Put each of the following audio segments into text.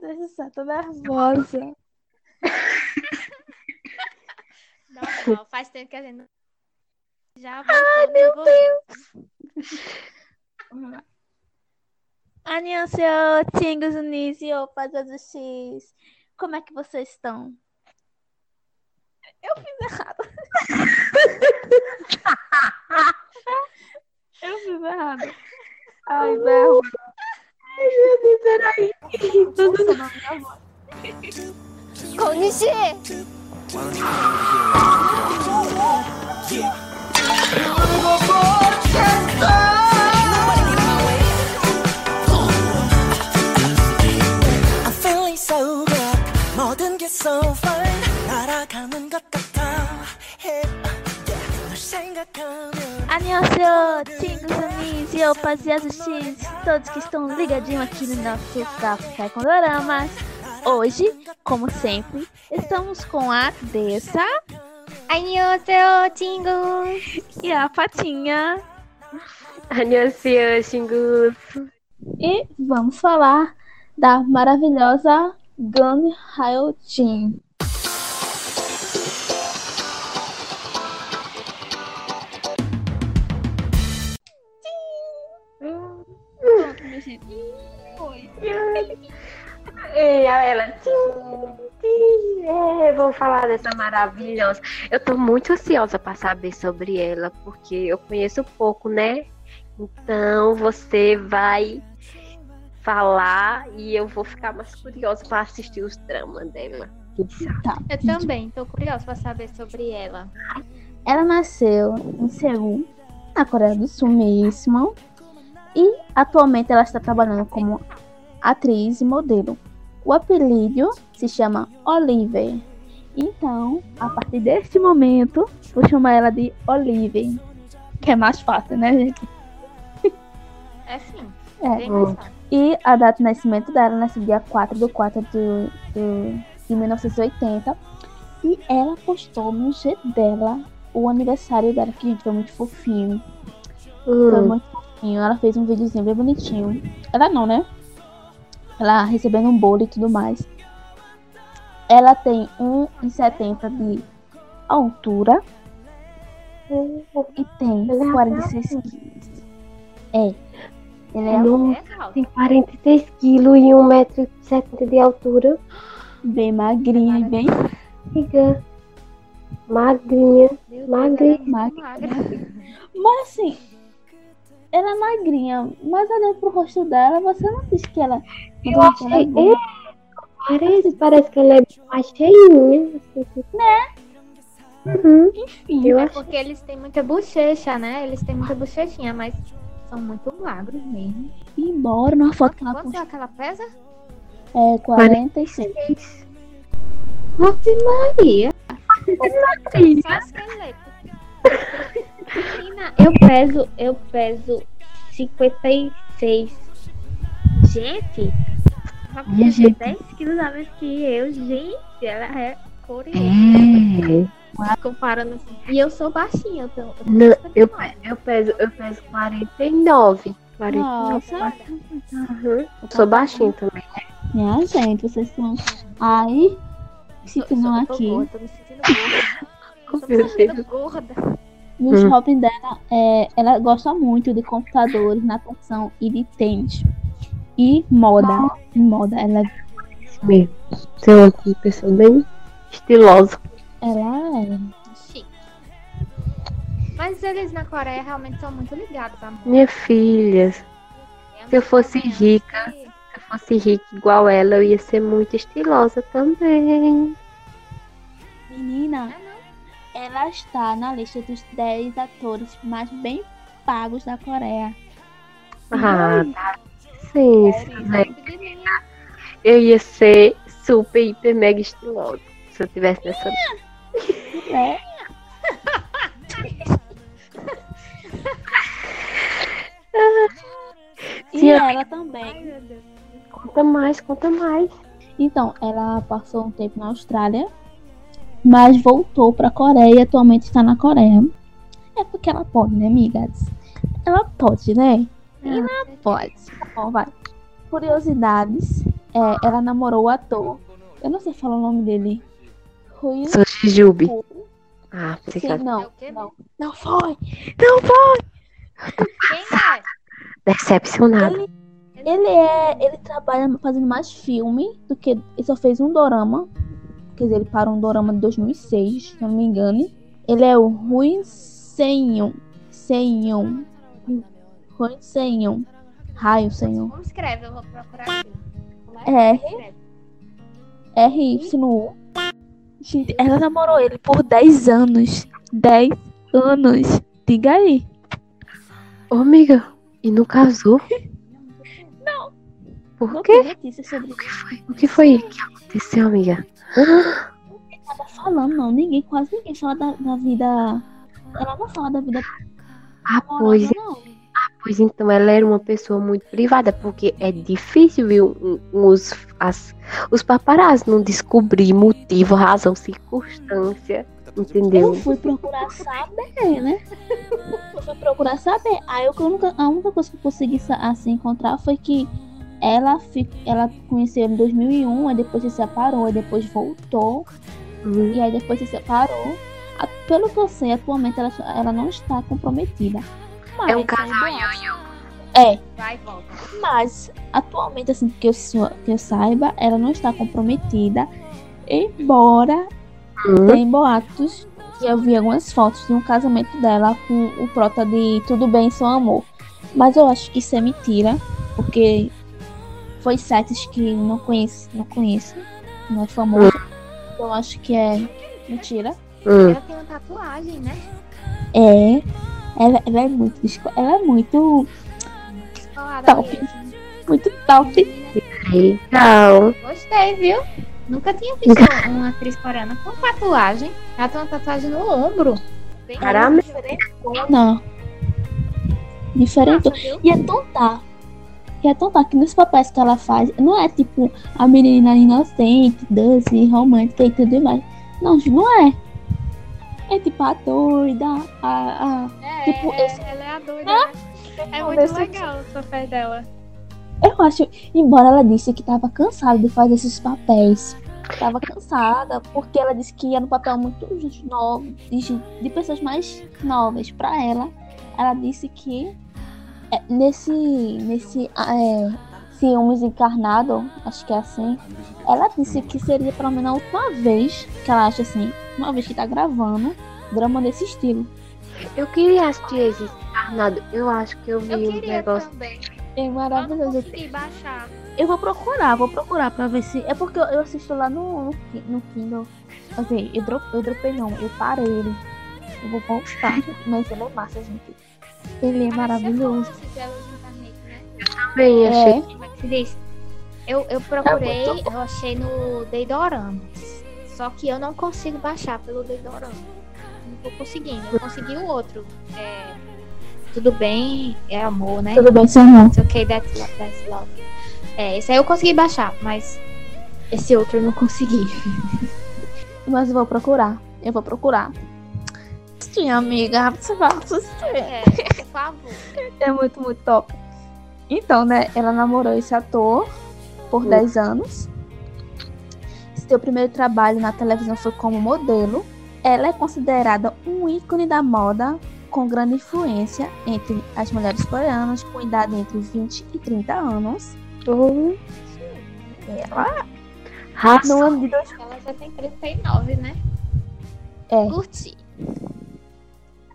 Meu Deus do céu, tô nervosa. Normal, faz tempo que a gente já Ai, meu no Deus. Vamos lá. Annyeonghaseyo, Tingos Unis e Opas X. Como é que vocês estão? Eu fiz errado. Eu fiz errado. Ai, Berro. Good 모든 게 so fine 날아가는 것 같아 Hey, yeah. 널 생각하면 Annyeonghaseyo, Tingos Unis e Opas X. Todos que estão ligadinhos aqui no nosso Café com Doramas. Hoje, como sempre, estamos com a Dessa Annyeonghaseyo, Tingus! e a Patinha. Annyeonghaseyo, Xingus. E vamos falar da maravilhosa Gun Hyo Jin. Gente. Foi. E ela, tim, tim, é, vou falar dessa maravilhosa. Eu tô muito ansiosa para saber sobre ela, porque eu conheço pouco, né? Então você vai falar e eu vou ficar mais curiosa para assistir os dramas dela. Tá. Eu também, tô curiosa pra saber sobre ela. Ela nasceu em Seul, na Coreia do Sul mesmo. E atualmente ela está trabalhando como atriz e modelo. O apelido se chama Oliver. Então, a partir deste momento, vou chamar ela de Oliver. Que é mais fácil, né, gente? É sim, É. bem mais fácil. E a data de nascimento dela nasceu dia 4 de 4 de, de, de 1980. E ela postou no G dela o aniversário dela, que gente, foi muito fofinho. Foi Hum, muito fofinho. Ela fez um videozinho bem bonitinho. Ela não, né? Ela recebendo um bolo e tudo mais. Ela tem 1,70 de altura. E tem Ela é 46 quilos. É. Ela é não, É tem 46 quilos e 1,70m de altura. bem magrinha e bem Fica magrinha. Magra. ela é muito Magra. magra. Mas assim, ela é magrinha, mas olhando pro rosto dela, você não diz que ela. Eu ela é achei. É, parece, parece que ela é mais cheinha. Assim, né? Uhum. Enfim, Eu É acho porque eles têm muita bochecha, né? Eles têm muita bochechinha, mas são muito magros mesmo. embora numa foto que ela Quanto é que ela pesa? é 46. Ave Maria. Só esqueleto. Menina, eu peso, eu peso 56. Gente, ela Minha pesa gente. 10 quilos a mais que eu. Gente, ela é coreana. É. Comparando assim. E eu sou baixinha, então. eu Não, eu, 59. eu peso, eu peso 49. 49. Nossa, Uhum. Eu sou baixinho também. minha gente, vocês estão aí se tô aqui. gorda, tô me sentindo gorda. Tô me sentindo Deus. No Hum. dela, é, ela gosta muito de computadores, natação e de tênis. E moda. E moda. Ela, Isso mesmo. Você é uma pessoa bem estilosa. ela é. Chique. Mas eles na Coreia realmente são muito ligados à moda. Minha filha, se eu fosse rica. que- eu fosse rica igual ela, eu ia ser muito estilosa também. Menina, não. Ela está na lista dos 10 atores mais bem pagos da Coreia. Ah. Sim, Sério, né? eu ia ser super, hiper, mega estilosa. Se eu tivesse nessa. É. E Sim, ela também. Conta mais, conta mais. Então, ela passou um tempo na Austrália, mas voltou pra Coreia e atualmente está na Coreia. É porque ela pode, né, amigas? Ela pode, né? Ela pode. Tá bom, vai. Curiosidades. É, ela namorou o ator. Eu não sei falar o nome dele. Rui. Sou Jujubi. Ah, que Sim, era não, É não. Não foi. Não foi. Quem é? decepcionada. Ele é. Ele trabalha fazendo mais filme do que. Ele só fez um dorama. Quer dizer, ele parou um dorama de 2006, se eu não me engano. Ele é o Rui Senhon. Senhon. Rui Senhon. Raio Senhon. Como escreve? Eu vou procurar aqui. É. que escreve? R-Y-U. Gente, ela namorou ele por 10 anos. 10 anos. Diga aí. Ô, amiga, e não casou? Não. Por quê? O que foi? O que foi que aconteceu, amiga? Nada falando, não. Ninguém, quase ninguém fala da, da vida. Ela não fala da vida Ah, pois, não. pois então ela era uma pessoa muito privada, porque é difícil, viu, os, as, os paparazzi não descobrir motivo, razão, circunstância, entendeu? Eu fui procurar saber, né? Eu fui procurar saber. Aí eu, a, única, coisa que eu consegui assim, encontrar foi que ela, ela conheceu ele em 2001, aí depois se separou, aí depois voltou, Hum, e aí depois se separou. A- Pelo que eu sei, atualmente ela, ela não está comprometida. Mas, É um casal boatos. É, Vai e volta. mas atualmente, assim, que eu, sou- que eu saiba, ela não está comprometida. Embora hum. tem boatos que eu vi algumas fotos de um casamento dela com o prota de Tudo Bem Seu Amor. Mas eu acho que isso é mentira, porque foi sites que não conheço, não conheço, não é famoso. Eu acho que é mentira. Hum. Ela tem uma tatuagem, né? É, ela, ela é muito, desco- ela é muito, Top. mesmo. muito top. Legal. Gostei, viu? Nunca tinha visto uma atriz coreana com tatuagem. Ela tem uma tatuagem no ombro. Bem Caramba. Não, diferente. viu? E é tão tá. E é tão tá que nos papéis que ela faz, não é tipo a menina inocente, doce, romântica e tudo mais. Não, não é. É tipo a doida, a. a... É, Tipo, é, esse- ela é a doida, né? É muito Desse- legal os papéis dela. Eu acho, embora ela disse que tava cansada de fazer esses papéis. Tava cansada, porque ela disse que era um papel muito novo, de, de pessoas mais novas. Pra ela, ela disse que é, nesse, nesse é, Ciúmes Encarnado, acho que é assim, ela disse que seria pelo menos a última vez que ela acha assim, uma vez que tá gravando, drama desse estilo. Eu queria assistir esse encarnado. Eu acho que eu vi Eu um queria negócio. também. É Eu maravilhoso. consegui baixar. Eu vou procurar, vou procurar pra ver se. É porque eu, eu assisto lá no, no, Ki- no Kindle. Ok, eu, dro, eu dropei não, eu parei ele. Eu vou voltar. Mas ele é massa, gente. Ele é maravilhoso. Né? Também achei. É? Eu, eu procurei, É eu achei no Deidorama. Só que eu não consigo baixar pelo Deidorama. Não tô conseguindo. Eu consegui o outro. É, tudo bem, é amor, né? tudo bem, seu. It's okay, that's love, that's love. É, esse aí eu consegui baixar, mas esse outro eu não consegui. Mas eu vou procurar. Eu vou procurar. Sim, amiga, você vai assistir. É, por favor. É muito, muito top. Então, né, ela namorou esse ator por Hum. 10 anos. Seu primeiro trabalho na televisão foi como modelo. Ela é considerada um ícone da moda com grande influência entre as mulheres coreanas com idade entre 20 e 30 anos. Hum. Ela, Raça. no ano de dois- Ela já tem 39, né? É. Curti.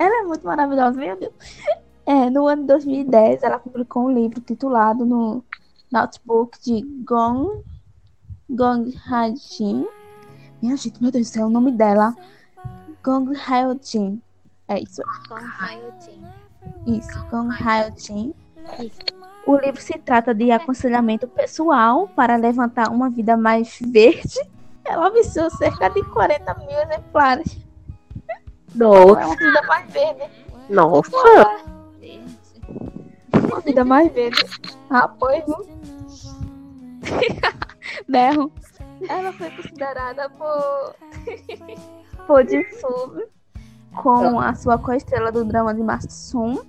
Ela é muito maravilhosa, meu Deus. É, no ano de 2010, ela publicou um livro titulado no Notebook de Gong, Gong Ha-jin. Minha gente, meu Deus do céu, o nome dela. Gong Ha-jin. É isso, Com Hayotin. isso, Gong. Isso. O livro se trata de aconselhamento pessoal para levantar uma vida mais verde. Ela venceu cerca de 40 mil exemplares. É Nossa. uma vida mais verde. Nossa. Uma vida mais verde. Rapaz, viu? Berro. Ela foi considerada por. por Jisoo com a sua co-estrela do drama de Matsum,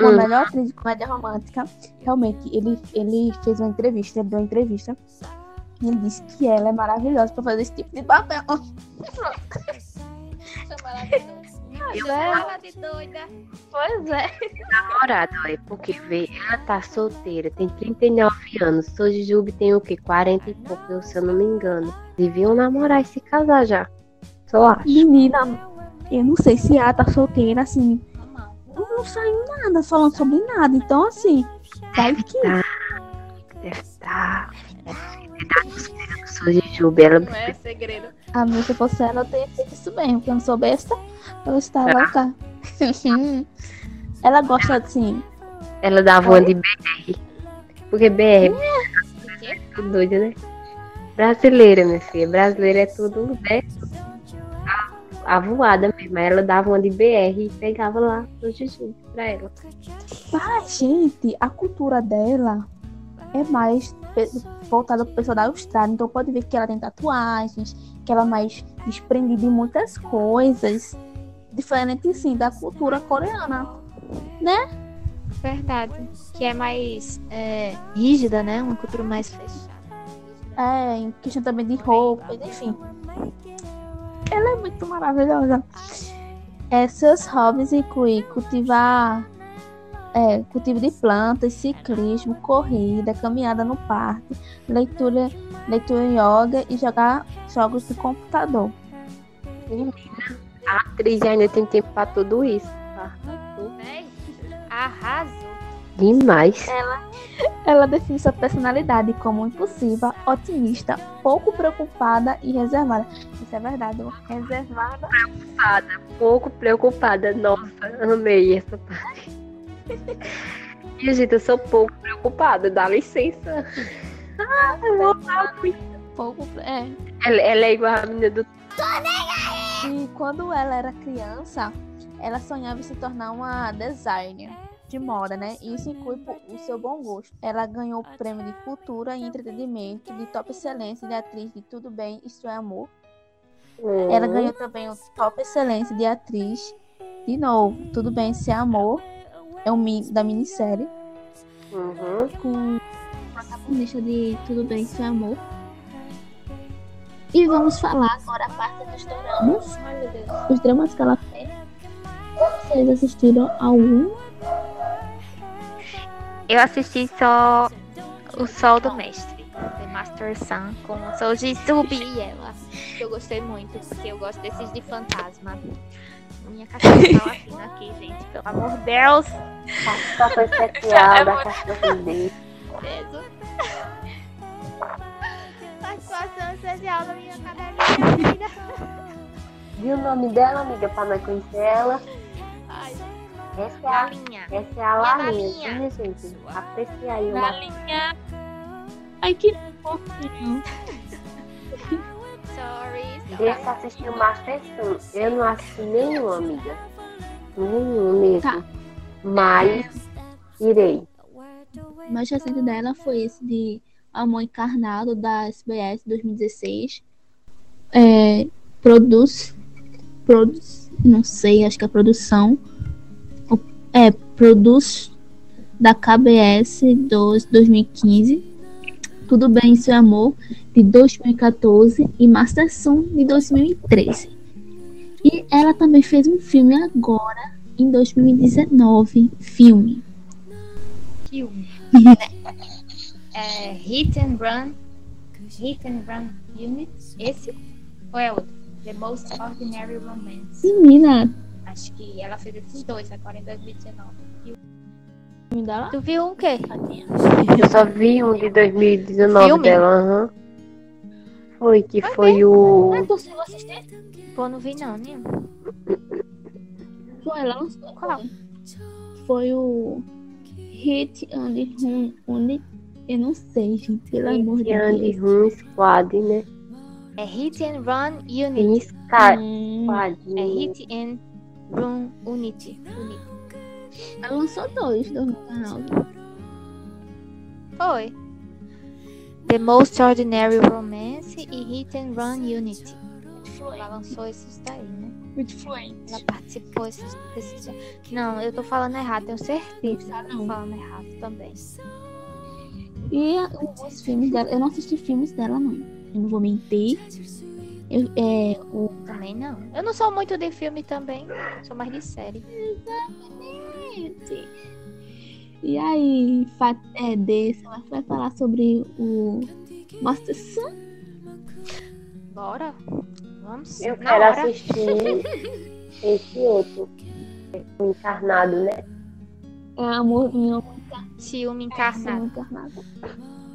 uma Hum. melhor atriz de comédia romântica. Realmente, ele, ele fez uma entrevista, ele deu uma entrevista E ele disse que ela é maravilhosa pra fazer esse tipo de papel. Chama ela de doida. Pois Chama é. ela de doida. Pois é. é porque vê, ela tá solteira, tem 39 anos, sou de Jujuba tem o quê? 40 e pouco, se eu não me engano. Deviam namorar e se casar já. Só acho. Menina, eu não sei se ela tá solteira, assim. Não saiu nada falando sobre nada. Então, assim, vai que. Tá. Deve estar. Deve tá nos pegando, sou de Jujuba, ela Não é segredo. A minha, se fosse ela, eu teria feito isso mesmo, porque eu não sou besta. Eu estava lá. ela gosta, assim. Ela dava uma de BR. Porque BR O é doido, né? Brasileira, minha filha. Brasileira é tudo, né? A, a voada mesmo. Ela dava uma de BR e pegava lá no Jujuba pra ela. Mas, gente, a cultura dela é mais voltada pro pessoal da Austrália. Então pode ver que ela tem tatuagens, que ela é mais desprendida de muitas coisas. Diferente, sim, da cultura coreana. Verdade. Que é mais é, rígida, né? Uma cultura mais fechada. É, em questão também de roupas, enfim. Ela é muito maravilhosa. É, seus hobbies incluem cultivar é, cultivo de plantas, ciclismo, corrida, caminhada no parque, leitura, leitura em yoga e jogar jogos de computador. A atriz ainda tem tempo pra tudo isso. tá? Véi, Arrasou. Demais. Ela define sua personalidade como impulsiva, otimista, pouco preocupada e reservada. Isso é verdade, reservada. Pouco preocupada. Nossa, amei essa parte. E, gente, eu sou pouco preocupada. Dá licença. Ah, eu vou falar muito. Pouco, é, Ela, ela é igual a menina do E quando ela era criança, ela sonhava em se tornar uma designer de moda, né? E isso inclui o seu bom gosto. Ela ganhou o prêmio de cultura e entretenimento de top excelência de atriz de Tudo Bem, Isto é Amor. Ela ganhou também o top excelência de atriz de novo, Tudo Bem, Isso é Amor. É o mi- da minissérie Uhum. com protagonista de Tudo Bem, é Amor. E vamos falar agora a parte dos dramas. Ai, meu Deus. os dramas que ela fez. Vocês assistiram algum? Eu assisti só O Sol do Mestre, The Master Sun, com o Soji Subi e ela. Que eu gostei muito, porque eu gosto desses de fantasma. Minha cachorra tá latindo aqui, gente. Pelo amor de Deus. Participação especial da cachorra especial da minha. Viu o nome dela, amiga, pra nós conhecer ela? Ai, Essa é a, galinha. essa é a Lalinha, viu, gente? Aprecia aí uma Galinha. Ai, que fofinho. Sorry. Deixa assistir o Master Sun. Eu não assisti nenhum, amiga. Nenhum mesmo. Tá. Mas irei. O mais recente dela foi esse de Amor Encarnado, da SBS 2016. É, produz, produz, não sei, acho que é produção. É, produz da KBS dos 2015. Tudo Bem, é Amor, de 2014. E Master Sun, de 2013. E ela também fez um filme agora, em 2019. Filme. Filme. É Hit and Run. Hit and Run Unit. Esse? Ou é outro? The Most Ordinary Romance. Menina, Acho que ela fez esses dois agora em 2019. filme dela? Tu viu um quê? Eu só vi um de 2019 Filme? dela. aham. Foi que foi o. Ah, tu assistir? Pô, não vi não, né? Foi, ela lançou. Qual? Foi o Hit and Run Unit. Eu não sei, gente, pelo amor de Deus. Room Squad, né? É Hit and Run Unit. Hum, Squad. É Hit and Run Unity. Unity. ela lançou dois do canal. Foi. The Most Ordinary Romance e Hit and Run Unity. Ela lançou esses daí, né? Muito fluente. Ela participou esses, desses. Não, eu tô falando errado, tenho certeza. Ah, Tô não. falando errado também. E os filmes dela, eu não assisti filmes dela, não. Eu não vou mentir. Eu, é, o, Também não. Eu não sou muito de filme também. Sou mais de série. Exatamente. E aí, é, desse, ela vai falar sobre o Master Sun. Bora? Vamos? Eu quero hora. assistir esse outro. O Encarnado, né? É amor minha Ciúme encarnado.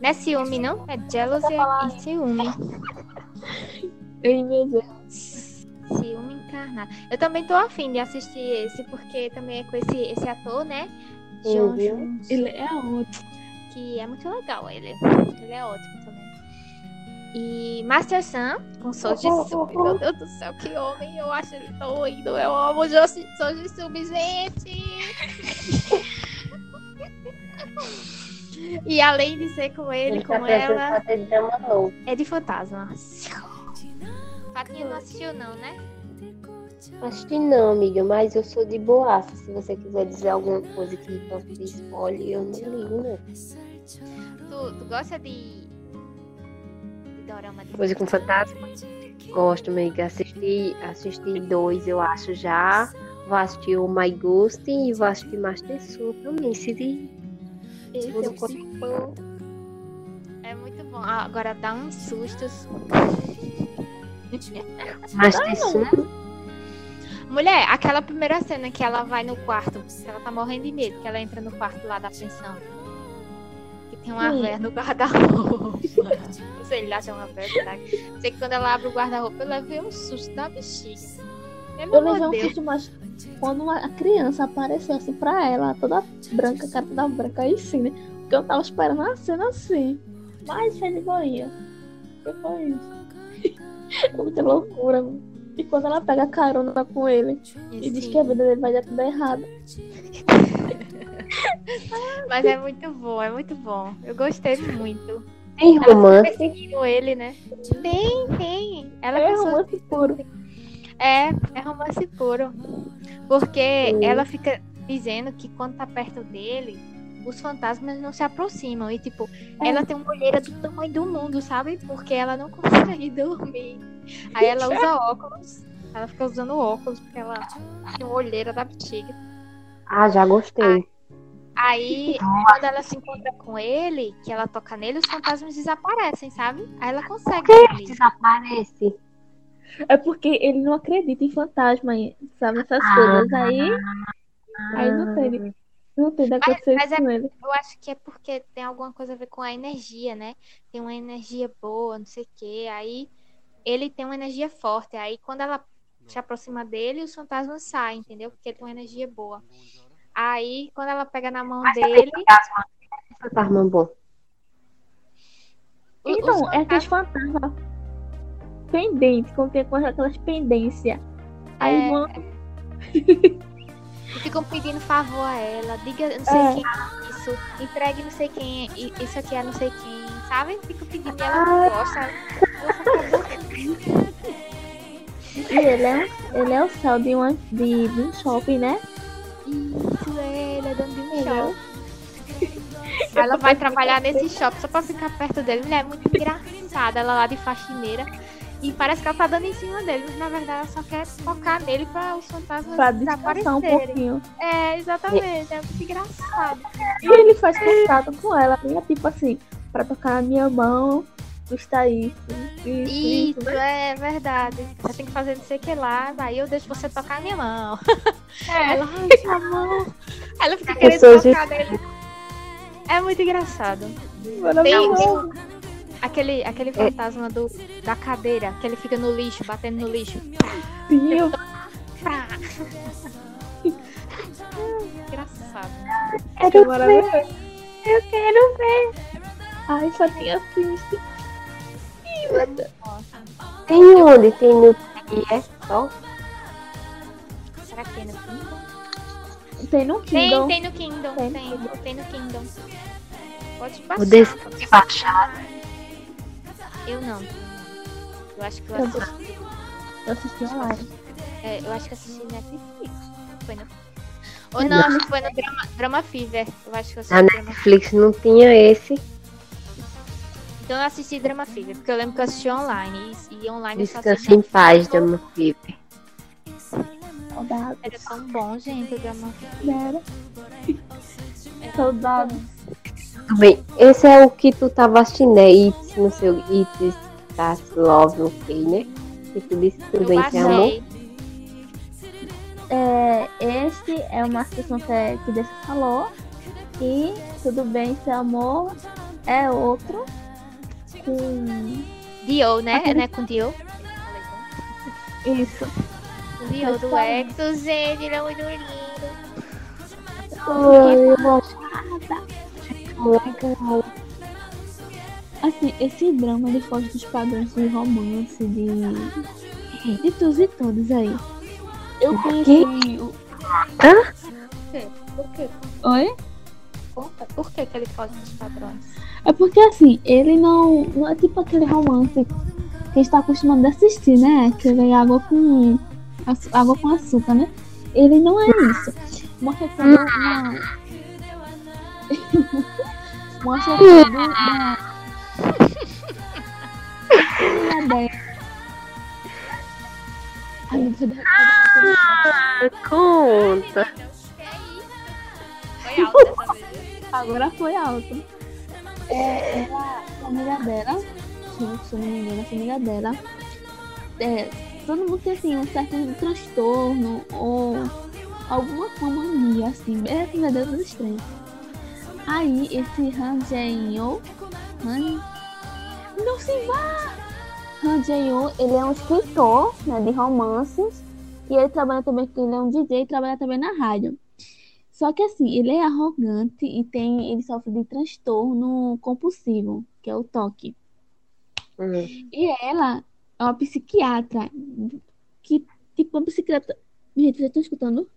Não é ciúme, não? É jealousy e ciúme. Ei, meu Deus. Ciúme encarnado. Eu também tô afim de assistir esse, porque também é com esse, esse ator, né? John. Jones, Ele é ótimo. que é muito legal ele. Ele é ótimo também. E Master Sun, com Soji Sumi. Meu Deus do céu, que homem. Eu acho ele doido. Eu amo Soji Sumi, gente. E além de ser com ele, Ele tá com ela, é de fantasma. Fatinha não assistiu, não, né? Acho que não, amiga, mas eu sou de boaça. Se você quiser dizer alguma coisa que possa ter spoiler, eu não ligo, não. Tu, tu gosta de. de dorama de Coisa com fantasma? Gosto, amiga. Assisti, assisti dois, eu acho já. Vou assistir o My Ghost e vou assistir Master Soul também. Se de... Esse eu tipo, É muito bom. Ah, Agora dá uns sustos. Master Soul, Mulher, aquela primeira cena que ela vai no quarto, ela tá morrendo de medo, que ela entra no quarto lá da pensão. Que tem uma véia no guarda-roupa. Não sei lá é uma véia, Sei que quando ela abre o guarda-roupa, eu levei um susto da bexiga. Meu Eu levei um susto, mas quando uma criança apareceu assim pra ela, toda branca, cara toda branca, aí sim, né? Porque eu tava esperando a cena assim. Mas foi de boinha. Que foi isso? Muita loucura. mano. E quando ela pega carona com ele e diz Esse- que a vida dele vai dar tudo errado. Mas é muito bom, é muito bom. Eu gostei muito. tem Ela romance. perseguindo ele, né? Tem, tem. Ela É romance puro. É, é romance puro. Porque Sim. ela fica dizendo que quando tá perto dele, os fantasmas não se aproximam. E, tipo, É. ela tem uma olheira do tamanho do mundo, sabe? Porque ela não consegue dormir. Aí ela usa óculos. Ela fica usando óculos porque ela tem uma olheira da bexiga. Ah, já gostei. Aí, quando ela se encontra com ele, que ela toca nele, os fantasmas desaparecem, sabe? Aí ela consegue. Desaparece. É porque ele não acredita em fantasma, sabe? Essas Ah. coisas. Aí, aí não tem. Não tem de acontecer mas isso é- com ele. Eu acho que é porque tem alguma coisa a ver com a energia, né? Tem uma energia boa, não sei o quê. Aí ele tem uma energia forte. Aí quando ela se aproxima dele, os fantasmas saem, entendeu? Porque ele tem uma energia boa. Aí quando ela pega na mão dele. Fantasma. Fantasma bom. o- os Então, é aqueles fantasmas- fantasmas pendentes, quando tem com aquelas pendências. Aí É, vão. Ficam pedindo favor a ela. Diga não sei É. quem é isso. Entregue não sei quem. i- Isso aqui é não sei quem. Sabe? Ficam pedindo e ela não gosta. Só quer dormir. E ele é, ele é o céu de, uma, de, de um shopping, né? Isso, é, ele é dono de um Ele é shopping. Ela vai trabalhar nesse shopping só pra ficar perto dele. Mulher, é muito engraçada. Ela lá de faxineira. E parece que ela tá dando em cima dele, mas na verdade ela só quer focar nele pra os fantasmas Pra descansar um desaparecerem. pouquinho. É, exatamente. É muito engraçado. E ele faz contato com ela, né? Tipo assim, pra tocar na minha mão, custa isso. Isso, isso. Isso, é verdade. Você tem que fazer não sei o que lá, aí eu deixo você tocar a minha mão. É. Ela, ai, sua mão. Ela fica querendo tocar nele. É muito engraçado. Maravilhoso. Aquele, aquele fantasma do, da cadeira, que ele fica no lixo, batendo no lixo. Meu Pá. engraçado. Deus, maravilhoso. Eu quero ver. Ai, só tem assiste. Tem onde? Tem no é só? Será que tem no Kindle? Tem no Tem, Kindle. tem no Kindle. Tem. Tem, tem no Kindle. Pode O baixar. desse de baixar. Eu não. Eu acho que eu Eu assisti. Eu assisti online. É, eu acho que assisti Netflix. Foi no... Ou não, acho que foi no Drama, Drama Fever. Eu acho que eu assisti Na no Drama Netflix não tinha esse. Então eu assisti Drama Fever, porque eu lembro que eu assisti online. E, e online eu só Descanse assisti em paz, Drama Fever. Saudades. Era tão bom, gente, o Drama Fever. Era. Saudades. Bem. Esse é o que tu tava assistindo, né? It's, no seu It's That's Love, ok, né? Que tu disse que tudo Eu bem, amor. baixei. É, este é uma situação que, é- que Deus falou. E tudo bem, seu amor é outro. Com Dio, né? Aquele- Né, com Dio. isso. O Dio do Exo, gente, ele é muito lindo. Ai, eu acho legal. Assim, esse drama ele foge dos padrões de romance, de. de todos e todos aí. Eu conheci. o- Por quê? Oi? Conta. Por que, que ele foge dos padrões? É porque assim, ele não. Não é tipo aquele romance que a gente tá acostumado a assistir, né? Aquele água com. água com açúcar, né? Ele não é isso. Mostra todo uma. Mostra. Ai, meu Deus, cadê- Ah, conta. Foi dessa vez. Agora foi alto. É, ela, a família dela, se eu- não me engano, a família dela, é, todo mundo tem assim, um certo transtorno ou alguma mania, assim, é a família dela tudo estranho. Aí esse Han Jae-yo, Han, não se vá! Han Jae-yo, ele é um escritor né, de romances e ele trabalha também, ele é um DJ e trabalha também na rádio. Só que assim, ele é arrogante e tem, ele sofre de transtorno compulsivo, que é o toque. Hum. E ela é uma psiquiatra que, tipo, uma psiquiatra. Gente, vocês estão escutando?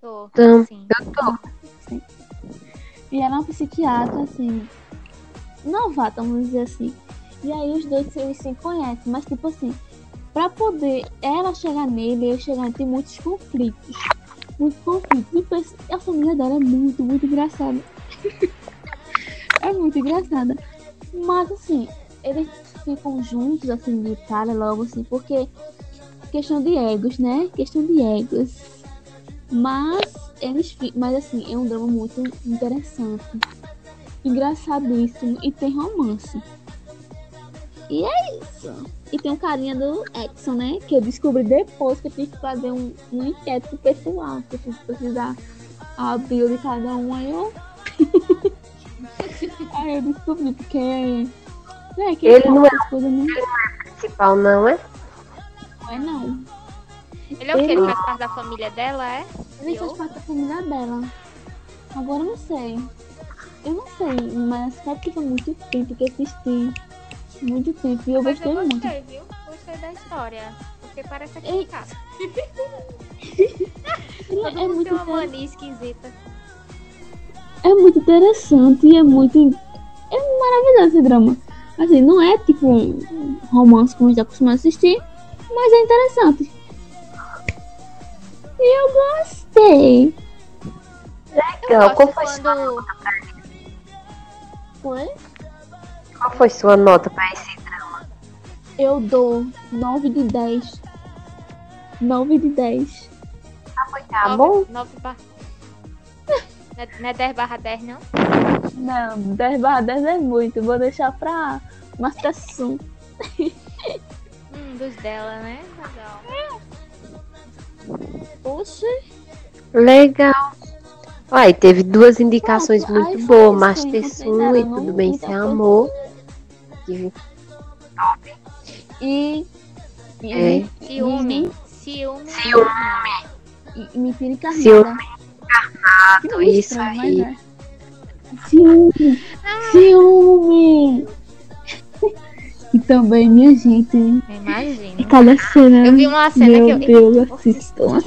Tô, Então, sim. E ela é uma psiquiatra, assim, novata, vamos dizer assim. E aí os dois eles se conhecem, mas tipo assim, pra poder ela chegar nele, ele chegar, tem muitos conflitos. Muitos conflitos. E a família dela é muito, muito engraçada. é muito engraçada. Mas assim, eles ficam juntos, assim, de cara logo, assim, porque questão de egos, né? Questão de egos. Mas eles mas assim, é um drama muito interessante. Engraçadíssimo e tem romance. E é isso. E tem um carinha do Exxon, né? Que eu descobri depois que eu tive que fazer um, um inquérito pessoal. Que eu fui precisar a bio de cada um. Aí eu. aí eu descobri, porque. É, que Ele não é- coisas não Principal não é? é, não. Ele é o que? Ele Ele- faz parte da família dela, é? Ele faz parte da família dela. Agora eu não sei. Eu não sei, mas sabe que foi muito tempo que assisti. Muito tempo. E eu Mas gostei eu muito. gostei, viu? Gostei da história. Porque parece aqui Ei. em casa. Ele Todo é muito, tem uma mania esquisita. é muito interessante e é muito. É maravilhoso esse drama. Assim, não é tipo um romance como a gente está acostumado a assistir, mas é interessante. E eu gostei. Eu Legal. Qual gosto foi, quando... Foi? qual foi sua nota pra esse? Eu dou 9 de 10. 9 de 10. Tá nove- bom? nove bar- Não é- Não é 10 barra 10, não? Não, 10 barra 10 é muito. Vou deixar pra Master Sun. Hum, dos dela, né? Legal. Poxa. Legal. Uai, teve duas indicações Pronto, muito boas. Master Sun e Tudo Bem coisa. Amor. Que- E. e É. Ciúme. Ciúme. Ciúme. E Mentira encarnada. Ciúme encarnado, isso estranho, aí. é. Ciúme. Ciúme. E também, minha gente, Imagina. cada cena. Eu vi uma cena Meu que eu. Deus, assistam,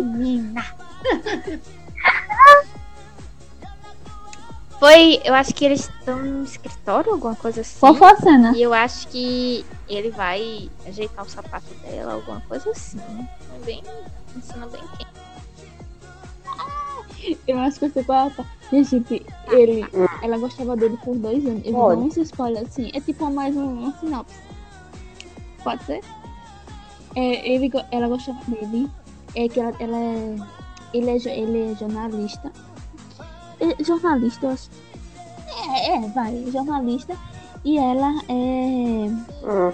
Menina. Foi, eu acho que eles estão no escritório, alguma coisa assim. Qual foi a cena? E eu acho que ele vai ajeitar o sapato dela, alguma coisa assim. É bem. Ensina bem quem. Eu acho que você coloca. Gente, ele, ela gostava dele por dois anos. Eu Pode. dar uns spoiler assim. É tipo mais um, uma sinopse. Pode ser? É, ele, ela gostava dele. É que ela, ela é. Ele é, ele é jornalista. É, jornalista, eu acho. É, é, vai, jornalista. E ela é. Hum.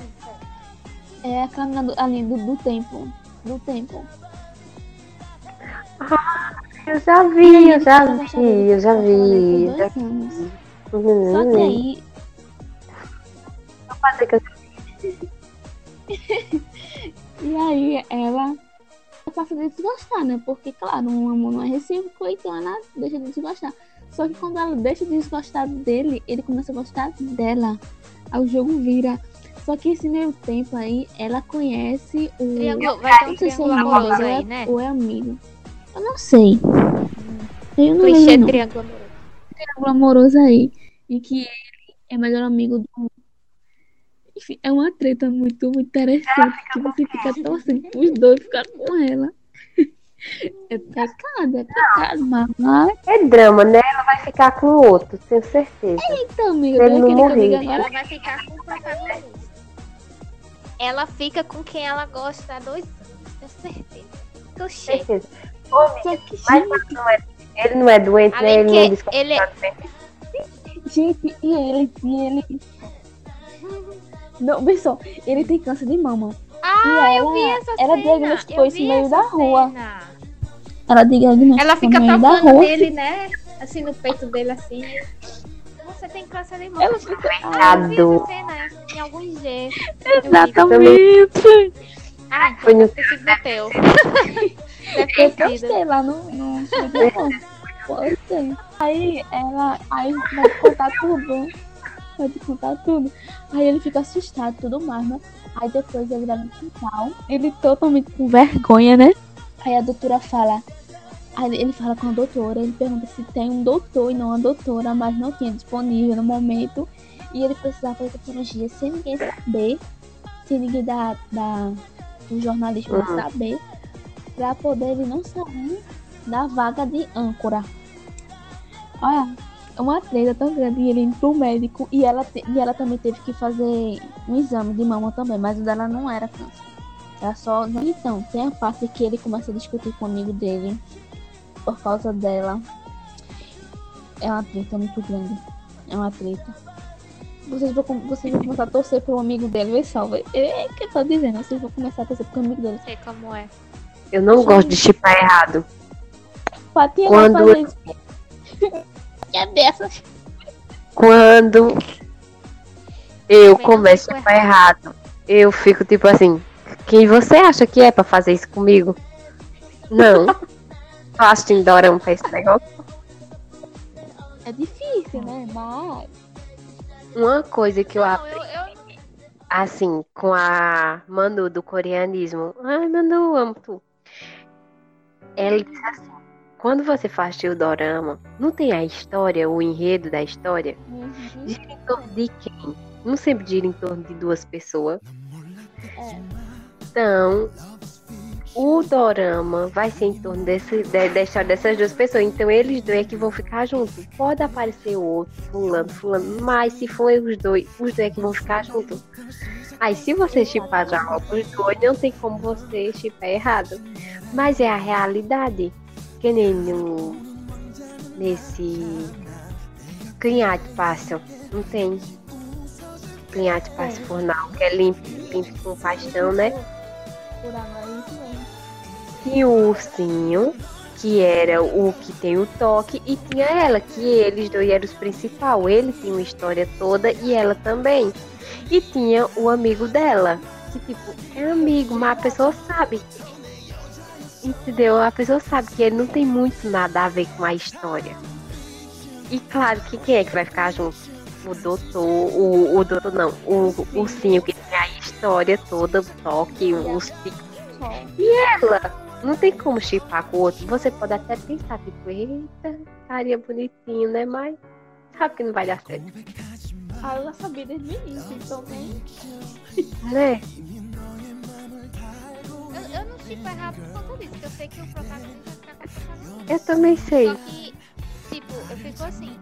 É a caminhada ali do, do tempo. Do tempo. Eu já vi, eu já vi, eu já vi. Já... anos. Hum. Só que aí Não pode ser que eu E aí ela passa a desgostar, né? Porque, claro, um amor não é recíproco, então ela deixa de desgostar. Só que quando ela deixa de desgostar dele, ele começa a gostar dela. Aí o jogo vira. Só que esse meio tempo aí, ela conhece o. Triângulo, vai ter um é triângulo amoroso ou é- aí, né? ou é amigo. Eu não sei. Eu não Clichê lembro, triângulo amoroso. triângulo amoroso aí. E que ele é melhor amigo do. Enfim, é uma treta muito, muito interessante. Que você fica torcendo pros dois ficar com ela. É pecado, é pecado, mas. É drama, né? Ela vai ficar com o outro, tenho certeza. Então, amiga, Ele não é digo agora. Ela vai ficar com o protagonista. Ela fica com quem ela gosta há dois anos, tenho certeza. Clichê. certeza. Ô, amiga, que, mas não é- ele não é doente, né? Ele não que ele- doente. gente, e ele, e ele. Não, só, ele tem câncer de mama. Ah, e eu ela, vi essa ela cena. diagnosticou eu isso no meio da rua. cena. Ela diagnosticou Ela fica no meio da tocando rua. nele, né? Assim no peito dele, assim. Você tem câncer de mama. Ela fica. Ah, eu vi essa cena em alguns G. Exatamente. Ah, então Foi no- no teu. Deve Eu ter sido. postei lá no, no. Postei. Aí ela. Aí vai te contar tudo. Vai te contar tudo. Aí ele fica assustado e tudo mais, né? Aí depois ele vai no quintal. Ele totalmente com vergonha, né? Aí a doutora fala. Aí ele fala com a doutora, ele pergunta se tem um doutor e não uma doutora, mas não tinha disponível no momento. E ele precisava fazer a cirurgia sem ninguém saber, sem ninguém da, da, do jornalismo Uhum. saber, pra poder ele não sair da vaga de âncora. Olha, uma treta tão grande ele indo pro médico e ela, e ela também teve que fazer um exame de mama também, mas o dela não era câncer. Era só. Então, tem a parte que ele começa a discutir com o amigo dele por causa dela. É uma treta muito grande. É uma treta. Vocês vão, vocês vão começar a torcer pro amigo dele, vê só. É o que eu tô dizendo, vocês vão começar a torcer pro amigo dele. Sei como é. Eu não gosto de chipar errado. Patinha Quando- é dessas. Quando eu começo a chipar errado, eu fico tipo assim, quem você acha que é pra fazer isso comigo? Não. Tô assistindo Dorama pra esse negócio. É difícil, né? Mas. Uma coisa que eu Não, aprendi, eu, eu, assim, com a Manu do coreanismo. Ai, Manu, eu amo tu. Ela disse assim, quando você faz o Dorama, não tem a história, o enredo da história? Uhum. Gira em torno de quem? Não sempre gira em torno de duas pessoas. É. Então, o dorama vai ser em torno desse, de- da história dessas duas pessoas. Então, eles dois é que vão ficar juntos. Pode aparecer o outro, fulano, fulano, mas se for os dois, os dois é que vão ficar juntos. Aí, se você chipar já os dois, não tem como você chipar errado. Mas é a realidade. Que nem no, nesse clinhate passa. Não tem clinhate passa fornal, que é limpo, limpo com paixão, né? É. Tinha o ursinho, que era o que tem o toque, e tinha ela, que eles dois eram os principais. Ele tinha uma história toda e ela também. E tinha o amigo dela, que tipo, é amigo, mas a pessoa sabe. Entendeu? A pessoa sabe que ele não tem muito nada a ver com a história. E claro que quem é que vai ficar junto? O doutor, o, o doutor não, o ursinho que tem a história toda, o toque, os Só. ela não tem como chipar com o outro. Você pode até pensar, tipo, eita, carinha bonitinho, né? Mas sabe que não vai dar certo, Ah, eu já sabia desde o início, então nem. né? eu, eu não chipo errado por conta disso, porque eu sei que o protagonista vai ficar Eu também sei. Só que, tipo, eu fico assim,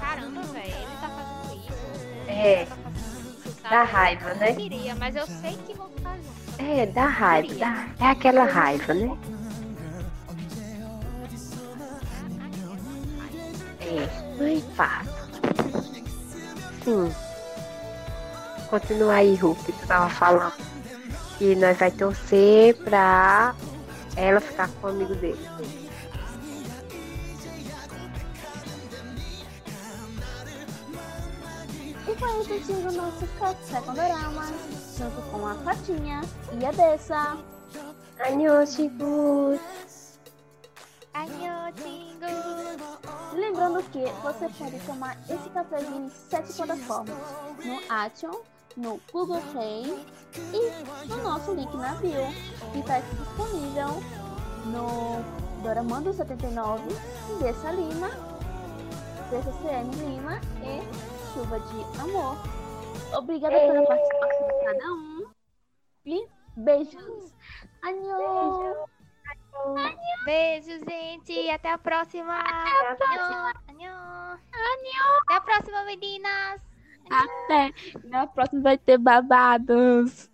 caramba, velho, ele tá fazendo isso. É. Tá fazendo isso, sabe? Dá raiva, Eu né? não queria, mas eu sei que vão ficar juntos. É, dá raiva. Dá, é aquela raiva, né? É, não é fácil. Sim. Continua aí, Hulk, que tu tava falando. Que nós vai torcer pra ela ficar com o amigo dele. E foi isso assistindo o nosso Café com Dorama, junto com a Fatinha e a Dessa. Annyeonghaseyo. Anhô, Tingo! Lembrando que você pode tomar esse cafezinho em sete plataformas: no Action, no Google Play e no nosso link na bio, que está disponível no Doramando 79, Dessa Lima, DCCM Lima e Chuva de Amor. Obrigada pela participação de cada um e beijos! Annyeong! Beijo, gente. Até a próxima. Anhô, anhô. Até a próxima, meninas. Até! Na próxima vai ter babados!